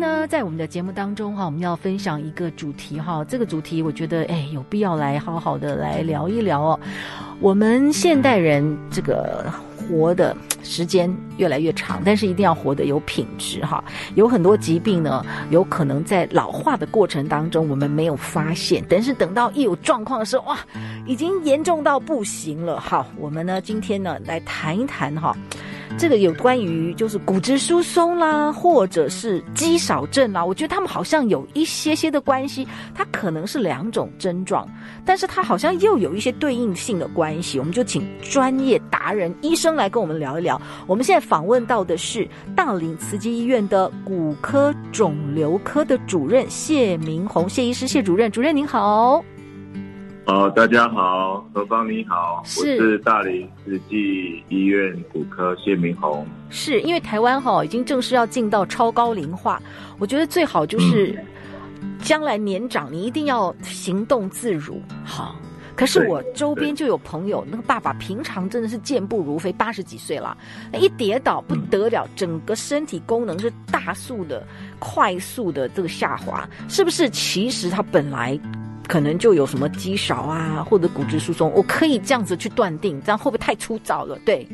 呢，在我们的节目当中哈，我们要分享一个主题哈，这个主题我觉得哎，有必要来好好的来聊一聊哦。我们现代人这个活的时间越来越长，但是一定要活得有品质哈。有很多疾病呢，有可能在老化的过程当中我们没有发现，但是等到一有状况的时候，哇，已经严重到不行了。好，我们呢今天呢来谈一谈哈。这个有关于就是骨质疏松啦，或者是肌少症啦，我觉得他们好像有一些些的关系，它可能是两种症状，但是它好像又有一些对应性的关系。我们就请专业达人医生来跟我们聊一聊。我们现在访问到的是大林慈济医院的骨科肿瘤科的主任谢明宏谢医师，谢主任，主任您好。好，大家好，何芳你好，是我是大林慈济医院骨科谢明宏。是因为台湾哈已经正式要进到超高龄化，我觉得最好就是将来年长你一定要行动自如。好，可是我周边就有朋友，那个爸爸平常真的是健步如飞，八十几岁了，一跌倒不得了，整个身体功能是大速的、快速的这个下滑，是不是？其实他本来。可能就有什么肌少啊，或者骨质疏松，我可以这样子去断定，这样会不会太粗糙了？对，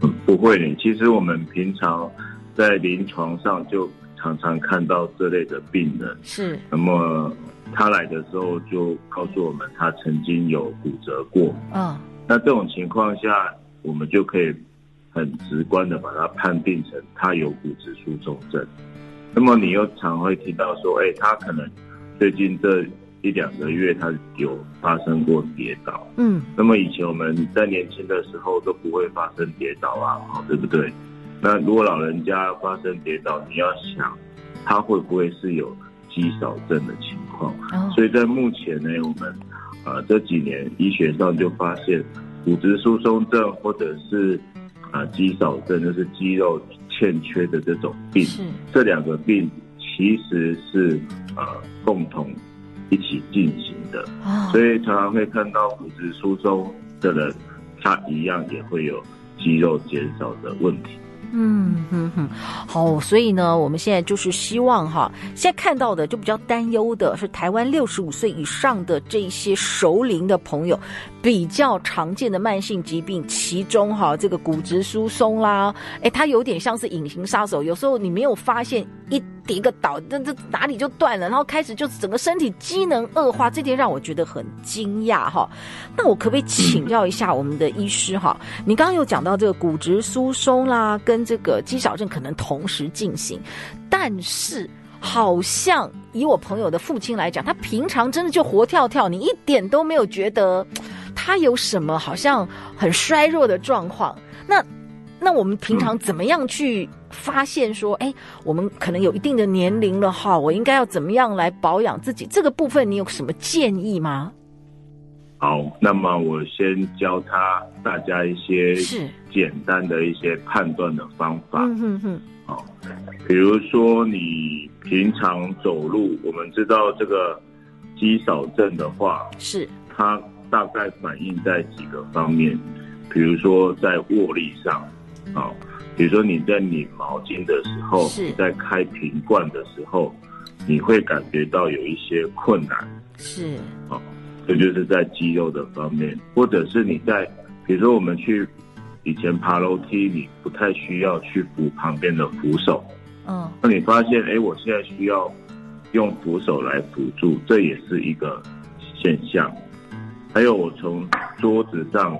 嗯，不会。其实我们平常在临床上就常常看到这类的病人，是。那么他来的时候就告诉我们，他曾经有骨折过。嗯。那这种情况下，我们就可以很直观的把它判定成他有骨质疏松症。那么你又常会听到说，哎，他可能最近这。一两个月，他有发生过跌倒。嗯，那么以前我们在年轻的时候都不会发生跌倒啊，对不对？那如果老人家发生跌倒，你要想他会不会是有肌少症的情况？哦，所以在目前呢，我们呃这几年医学上就发现骨质疏松症或者是啊肌少症，就是肌肉欠缺的这种病，这两个病其实是呃共同。一起进行的，所以常常会看到骨质疏松的人，他一样也会有肌肉减少的问题。嗯哼哼，好，所以呢，我们现在就是希望哈，现在看到的就比较担忧的是台湾六十五岁以上的这些熟龄的朋友，比较常见的慢性疾病，其中哈这个骨质疏松啦，哎，它有点像是隐形杀手，有时候你没有发现，一跌个倒，这这哪里就断了，然后开始就整个身体机能恶化，这点让我觉得很惊讶哈。那我可不可以请教一下我们的医师哈？你刚刚有讲到这个骨质疏松啦，跟这个肌少症可能同时进行，但是好像以我朋友的父亲来讲，他平常真的就活跳跳，你一点都没有觉得他有什么好像很衰弱的状况。那那我们平常怎么样去发现说，哎，我们可能有一定的年龄了哈，我应该要怎么样来保养自己？这个部分你有什么建议吗？好，那么我先教他大家一些简单的一些判断的方法。嗯哼哼。好，比如说你平常走路，我们知道这个肌少症的话，是它大概反映在几个方面，比如说在握力上，啊，比如说你在拧毛巾的时候，你在开瓶罐的时候，你会感觉到有一些困难。是，啊。这就是在肌肉的方面，或者是你在，比如说我们去以前爬楼梯，你不太需要去扶旁边的扶手，嗯，那你发现，哎，我现在需要用扶手来辅助，这也是一个现象。还有我从桌子上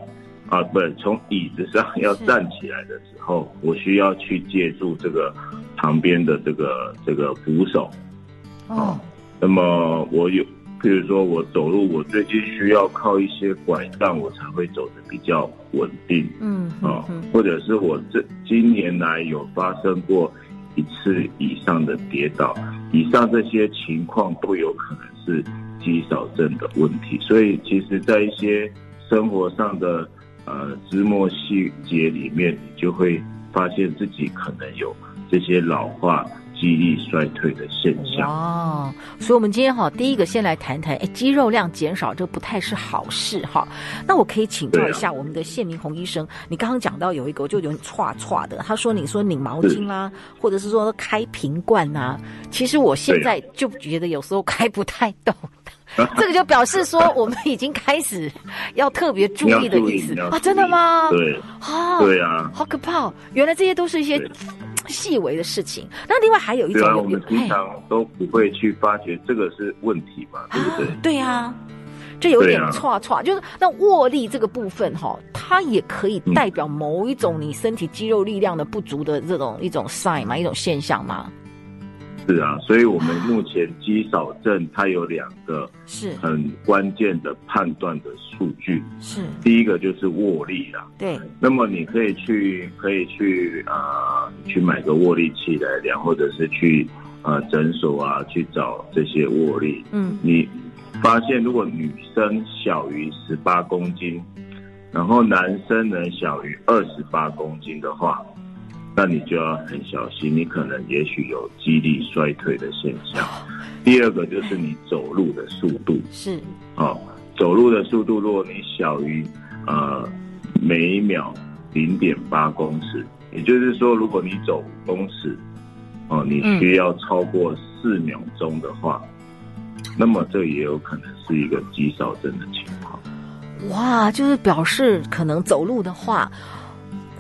啊，不是从椅子上要站起来的时候，我需要去借助这个旁边的这个这个扶手，哦，那么我有。譬如说，我走路，我最近需要靠一些拐杖，我才会走的比较稳定。嗯，啊，或者是我这今年来有发生过一次以上的跌倒，以上这些情况都有可能是肌少症的问题。所以，其实，在一些生活上的呃枝末细节里面，你就会发现自己可能有这些老化。肌力衰退的现象哦，所以，我们今天哈，第一个先来谈谈，哎，肌肉量减少，这不太是好事哈。那我可以请教一下我们的谢明宏医生，你刚刚讲到有一个，就有点剉剉的，他说你说拧毛巾啦、啊，或者是说开瓶罐呐、啊，其实我现在就觉得有时候开不太动，这个就表示说我们已经开始要特别注意的意思啊，真的吗？对，啊，对啊，好可怕，原来这些都是一些。细微的事情，那另外还有一种，我们平常都不会去发觉这个是问题嘛，对不对？对啊，这有点剉剉，就是那握力这个部分哈，它也可以代表某一种你身体肌肉力量的不足的这种一种 sign 嘛，一种现象嘛。是啊，所以我们目前肌少症它有两个是很关键的判断的数据，是第一个就是握力啦。对，那么你可以去可以去啊、呃、去买个握力器来量，或者是去啊诊所啊去找这些握力。嗯，你发现如果女生小于十八公斤，然后男生呢小于二十八公斤的话。那你就要很小心，你可能也许有肌力衰退的现象。第二个就是你走路的速度是，哦，走路的速度，如果你小于呃每秒零点八公尺，也就是说，如果你走五公尺，哦，你需要超过四秒钟的话，嗯，那么这也有可能是一个肌少症的情况。哇，就是表示可能走路的话。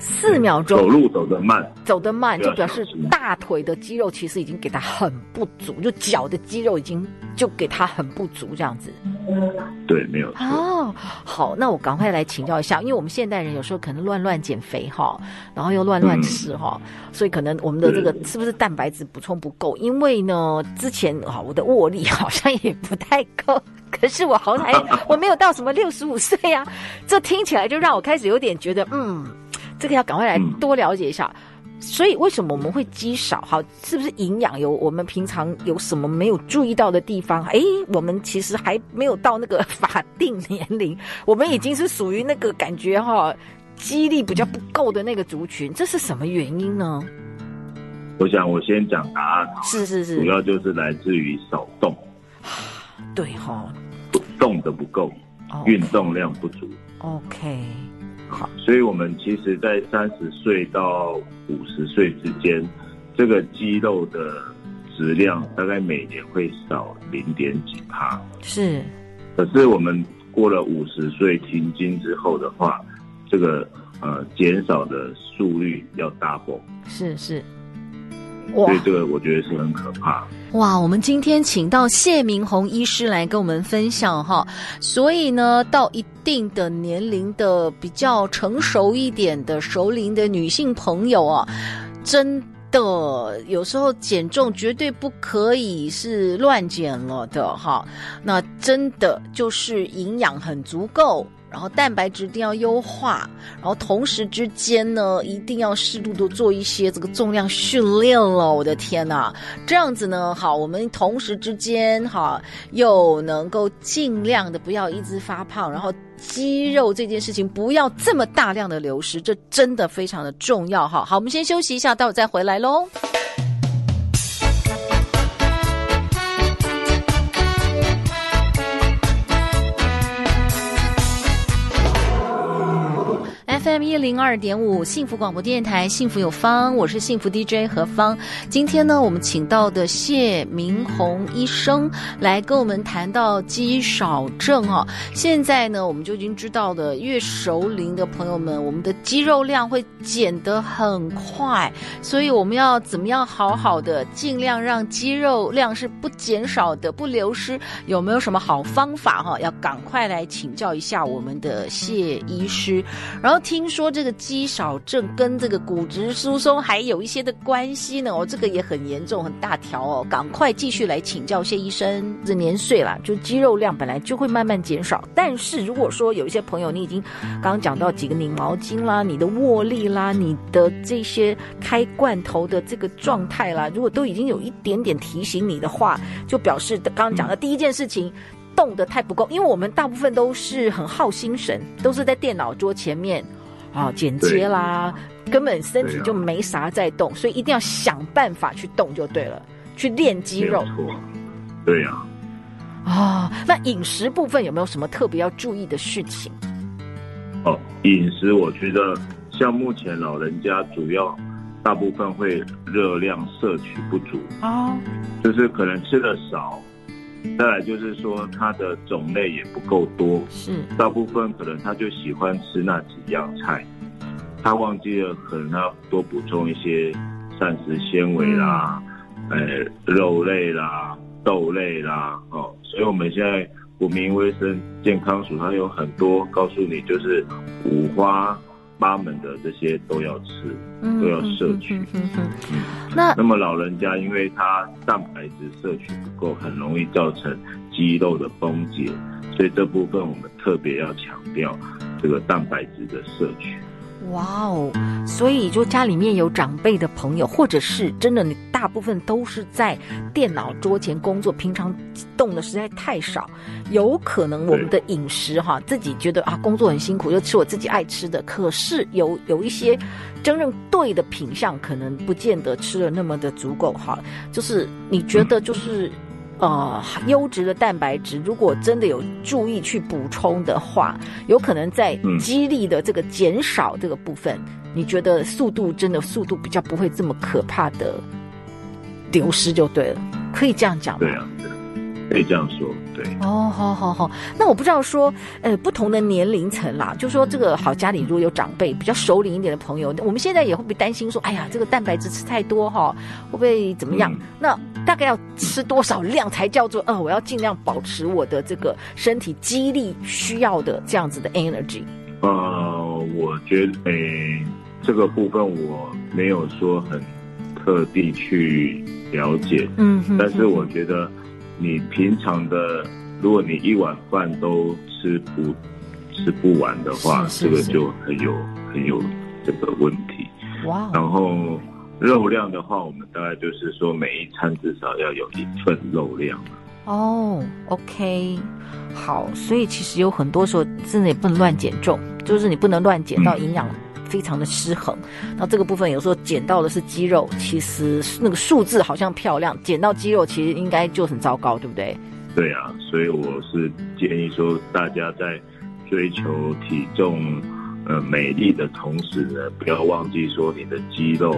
四秒钟走路走得慢，走得慢就表示大腿的肌肉其实已经给它很不足，就脚的肌肉已经就给它很不足这样子。对，没有错。哦，好，那我赶快来请教一下，因为我们现代人有时候可能乱乱减肥哈，然后又乱乱吃哈，嗯，所以可能我们的这个是不是蛋白质补充不够？因为呢，之前啊我的握力好像也不太够，可是我好歹 我没有到什么六十五岁呀，这听起来就让我开始有点觉得嗯。这个要赶快来多了解一下，嗯，所以为什么我们会肌少？哈，是不是营养有我们平常有什么没有注意到的地方？哎，我们其实还没有到那个法定年龄，我们已经是属于那个感觉哈，肌力比较不够的那个族群，这是什么原因呢？我想我先讲答案，是是是，主要就是来自于少动，对哈，动的不够.运动量不足，OK。好，所以，我们其实，在三十岁到五十岁之间，这个肌肉的质量大概每年会少零点几帕。是，可是我们过了五十岁停经之后的话，这个呃减少的速率要 double。是是。所以这个我觉得是很可怕。哇，我们今天请到谢明宏医师来跟我们分享哈，所以呢，到一定的年龄的比较成熟一点的熟龄的女性朋友啊，真的有时候减重绝对不可以是乱减了的哈，那真的就是营养很足够。然后蛋白质一定要优化，然后同时之间呢，一定要适度的做一些这个重量训练了。我的天哪，这样子呢，好，我们同时之间哈，又能够尽量的不要一直发胖，然后肌肉这件事情不要这么大量的流失，这真的非常的重要哈。好，我们先休息一下，待会再回来喽。一零二点五幸福广播电台，幸福有方，我是幸福 DJ 何芳。今天呢，我们请到的谢明红医生来跟我们谈到肌少症哦。现在呢，我们就已经知道的，越熟龄的朋友们，我们的肌肉量会减得很快，所以我们要怎么样好好的，尽量让肌肉量是不减少的，不流失。有没有什么好方法哈？要赶快来请教一下我们的谢医师，然后。听说说这个肌少症跟这个骨质疏松还有一些的关系呢？哦，这个也很严重，很大条哦。赶快继续来请教谢医生。这年岁了，就肌肉量本来就会慢慢减少。但是如果说有一些朋友，你已经刚刚讲到几个拧毛巾啦，你的握力啦，你的这些开罐头的这个状态啦，如果都已经有一点点提醒你的话，就表示刚刚讲的第一件事情。动得太不够，因为我们大部分都是很耗心神，都是在电脑桌前面啊剪接啦，根本身体就没啥在动，啊、所以一定要想办法去动就对了，去练肌肉。对呀。啊，那饮食部分有没有什么特别要注意的事情？哦，饮食我觉得像目前老人家主要大部分会热量摄取不足啊，就是可能吃的少。再来就是说，它的种类也不够多，是大部分可能他就喜欢吃那几样菜，他忘记了可能要多补充一些膳食纤维啦，呃、嗯哎，肉类啦、豆类啦，哦，所以我们现在国民卫生健康署它有很多告诉你，就是五花。八门的这些都要吃，都要摄取。嗯，那那么老人家，因为他蛋白质摄取不够，很容易造成肌肉的崩解，所以这部分我们特别要强调这个蛋白质的摄取。哇哦，所以就家里面有长辈的朋友，或者是真的你大部分都是在电脑桌前工作，平常动的实在太少，有可能我们的饮食哈，自己觉得啊工作很辛苦，就吃我自己爱吃的，可是有有一些真正对的品相，可能不见得吃的那么的足够哈，就是你觉得就是。呃，优质的蛋白质，如果真的有注意去补充的话，有可能在肌力的这个减少这个部分，嗯、你觉得速度真的速度比较不会这么可怕的流失就对了，可以这样讲吗？对啊。可以这样说，对哦，好好好。那我不知道说，呃，不同的年龄层啦，就说这个好，家里如果有长辈比较熟龄一点的朋友，我们现在也会不会担心说，哎呀，这个蛋白质吃太多哈，会不会怎么样？嗯、那大概要吃多少量才叫做，呃，我要尽量保持我的这个身体肌力需要的这样子的 energy？呃，我觉得，诶，这个部分我没有说很特地去了解，嗯，但是我觉得。你平常的，如果你一碗饭都吃不吃不完的话，是是是这个就很有很有这个问题。哇！然后肉量的话，我们大概就是说每一餐至少要有一份肉量。哦，OK，好，所以其实有很多时候真的也不能乱减重，就是你不能乱减到营养。非常的失衡，那这个部分有时候减到的是肌肉，其实那个数字好像漂亮，减到肌肉其实应该就很糟糕，对不对？对啊，所以我是建议说，大家在追求体重呃美丽的同时呢，不要忘记说你的肌肉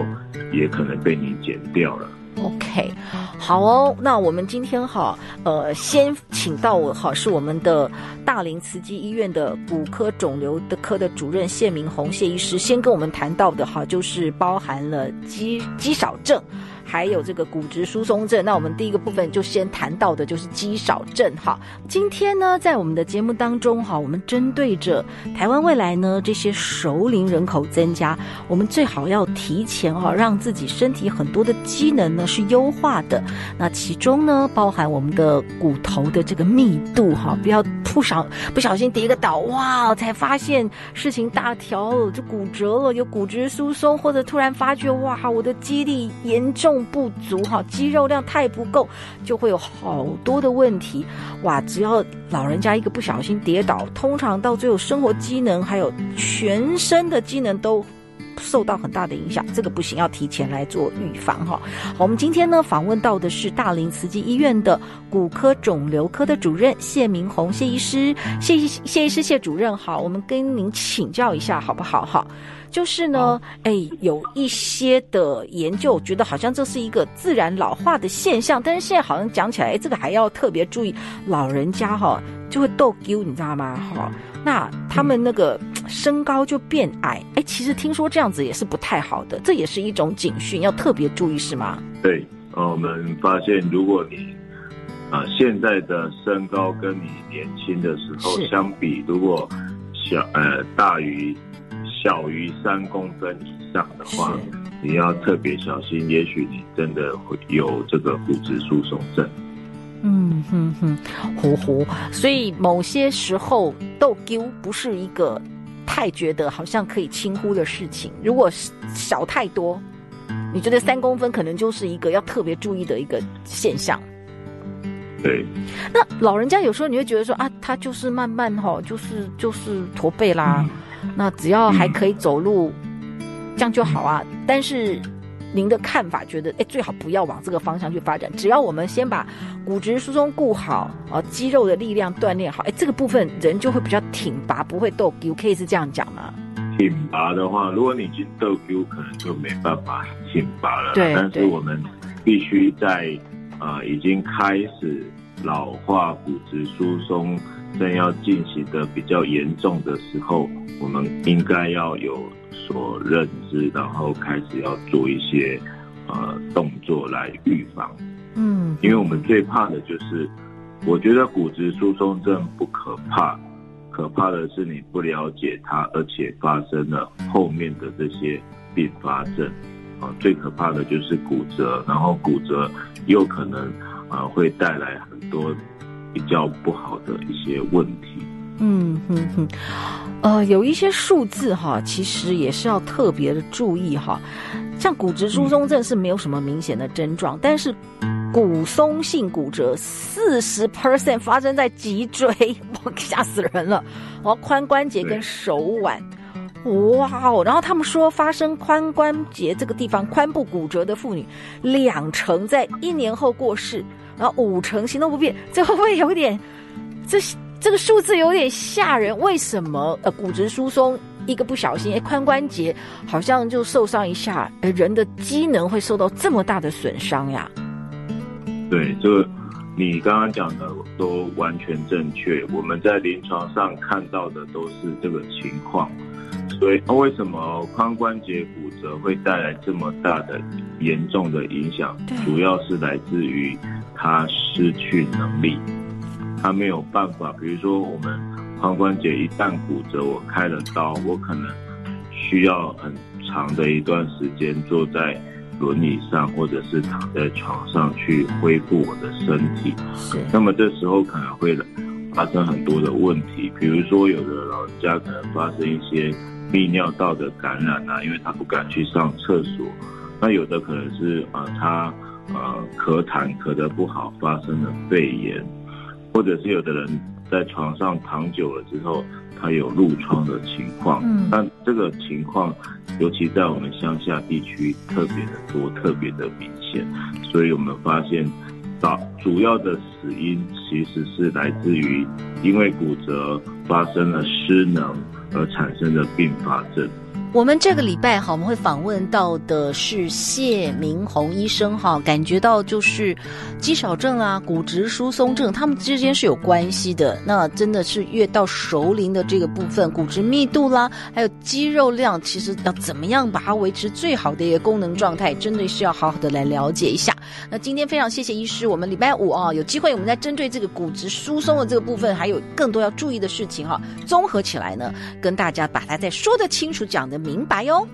也可能被你减掉了。OK，好哦，那我们今天哈，呃，先请到我哈，是我们的大林慈济医院的骨科肿瘤的科的主任谢明红谢医师，先跟我们谈到的哈，就是包含了肌肌少症。还有这个骨质疏松症，那我们第一个部分就先谈到的就是肌少症哈。今天呢，在我们的节目当中哈，我们针对着台湾未来呢这些熟龄人口增加，我们最好要提前哈，让自己身体很多的机能呢是优化的。那其中呢，包含我们的骨头的这个密度哈，不要不少不小心跌个倒哇，才发现事情大条了就骨折了，有骨质疏松，或者突然发觉哇，我的肌力严重。不足哈，肌肉量太不够，就会有好多的问题哇！只要老人家一个不小心跌倒，通常到最后生活机能还有全身的机能都受到很大的影响，这个不行，要提前来做预防哈。好，我们今天呢访问到的是大林慈济医院的骨科肿瘤科的主任谢明宏谢医师，谢谢医师谢主任好，我们跟您请教一下好不好哈？就是呢，哎，有一些的研究觉得好像这是一个自然老化的现象，但是现在好像讲起来，哎，这个还要特别注意，老人家哈就会逗丢，你知道吗？哈，那他们那个身高就变矮，哎，其实听说这样子也是不太好的，这也是一种警讯，要特别注意，是吗？对，我们发现如果你啊现在的身高跟你年轻的时候相比，如果小呃大于。小于三公分以上的话，你要特别小心，也许你真的会有这个骨质疏松症。嗯哼哼，呼呼，所以某些时候逗丢不是一个太觉得好像可以轻忽的事情。如果小太多，你觉得三公分可能就是一个要特别注意的一个现象。对，那老人家有时候你会觉得说啊，他就是慢慢哈，就是就是驼背啦，嗯、那只要还可以走路，嗯、这样就好啊。但是。您的看法觉得，哎，最好不要往这个方向去发展。只要我们先把骨质疏松顾好，啊，肌肉的力量锻炼好，哎，这个部分人就会比较挺拔，不会逗丢。可以是这样讲吗？挺拔的话，如果你已经逗丢，可能就没办法挺拔了。对，但是我们必须在啊、呃，已经开始老化、骨质疏松正要进行的比较严重的时候，我们应该要有。所认知，然后开始要做一些呃动作来预防。嗯，因为我们最怕的就是，我觉得骨质疏松症不可怕，可怕的是你不了解它，而且发生了后面的这些并发症。啊，最可怕的就是骨折，然后骨折又可能啊会带来很多比较不好的一些问题。嗯哼哼。呃，有一些数字哈，其实也是要特别的注意哈。像骨质疏松症是没有什么明显的症状，但是骨松性骨折四十 percent 发生在脊椎，哇，吓死人了！然后髋关节跟手腕，哇哦！然后他们说，发生髋关节这个地方髋部骨折的妇女，两成在一年后过世，然后五成行动不便，这会不会有点这？这个数字有点吓人，为什么？呃，骨质疏松一个不小心，哎，髋关节好像就受伤一下，哎，人的机能会受到这么大的损伤呀？对，这个你刚刚讲的都完全正确。我们在临床上看到的都是这个情况，所以为什么髋关节骨折会带来这么大的严重的影响？主要是来自于它失去能力。他没有办法，比如说我们髋关节一旦骨折，我开了刀，我可能需要很长的一段时间坐在轮椅上，或者是躺在床上去恢复我的身体。是。那么这时候可能会发生很多的问题，比如说有的老人家可能发生一些泌尿道的感染啊，因为他不敢去上厕所。那有的可能是啊、呃，他呃咳痰咳得不好，发生了肺炎。或者是有的人在床上躺久了之后，他有褥疮的情况，嗯，但这个情况，尤其在我们乡下地区特别的多，特别的明显，所以我们发现，主主要的死因其实是来自于因为骨折发生了失能而产生的并发症。我们这个礼拜哈，我们会访问到的是谢明宏医生哈，感觉到就是肌少症啊、骨质疏松症，他们之间是有关系的。那真的是越到熟龄的这个部分，骨质密度啦，还有肌肉量，其实要怎么样把它维持最好的一个功能状态，真的是要好好的来了解一下。那今天非常谢谢医师，我们礼拜五啊有机会，我们再针对这个骨质疏松的这个部分，还有更多要注意的事情哈，综合起来呢，跟大家把它再说得清楚，讲得明白哟。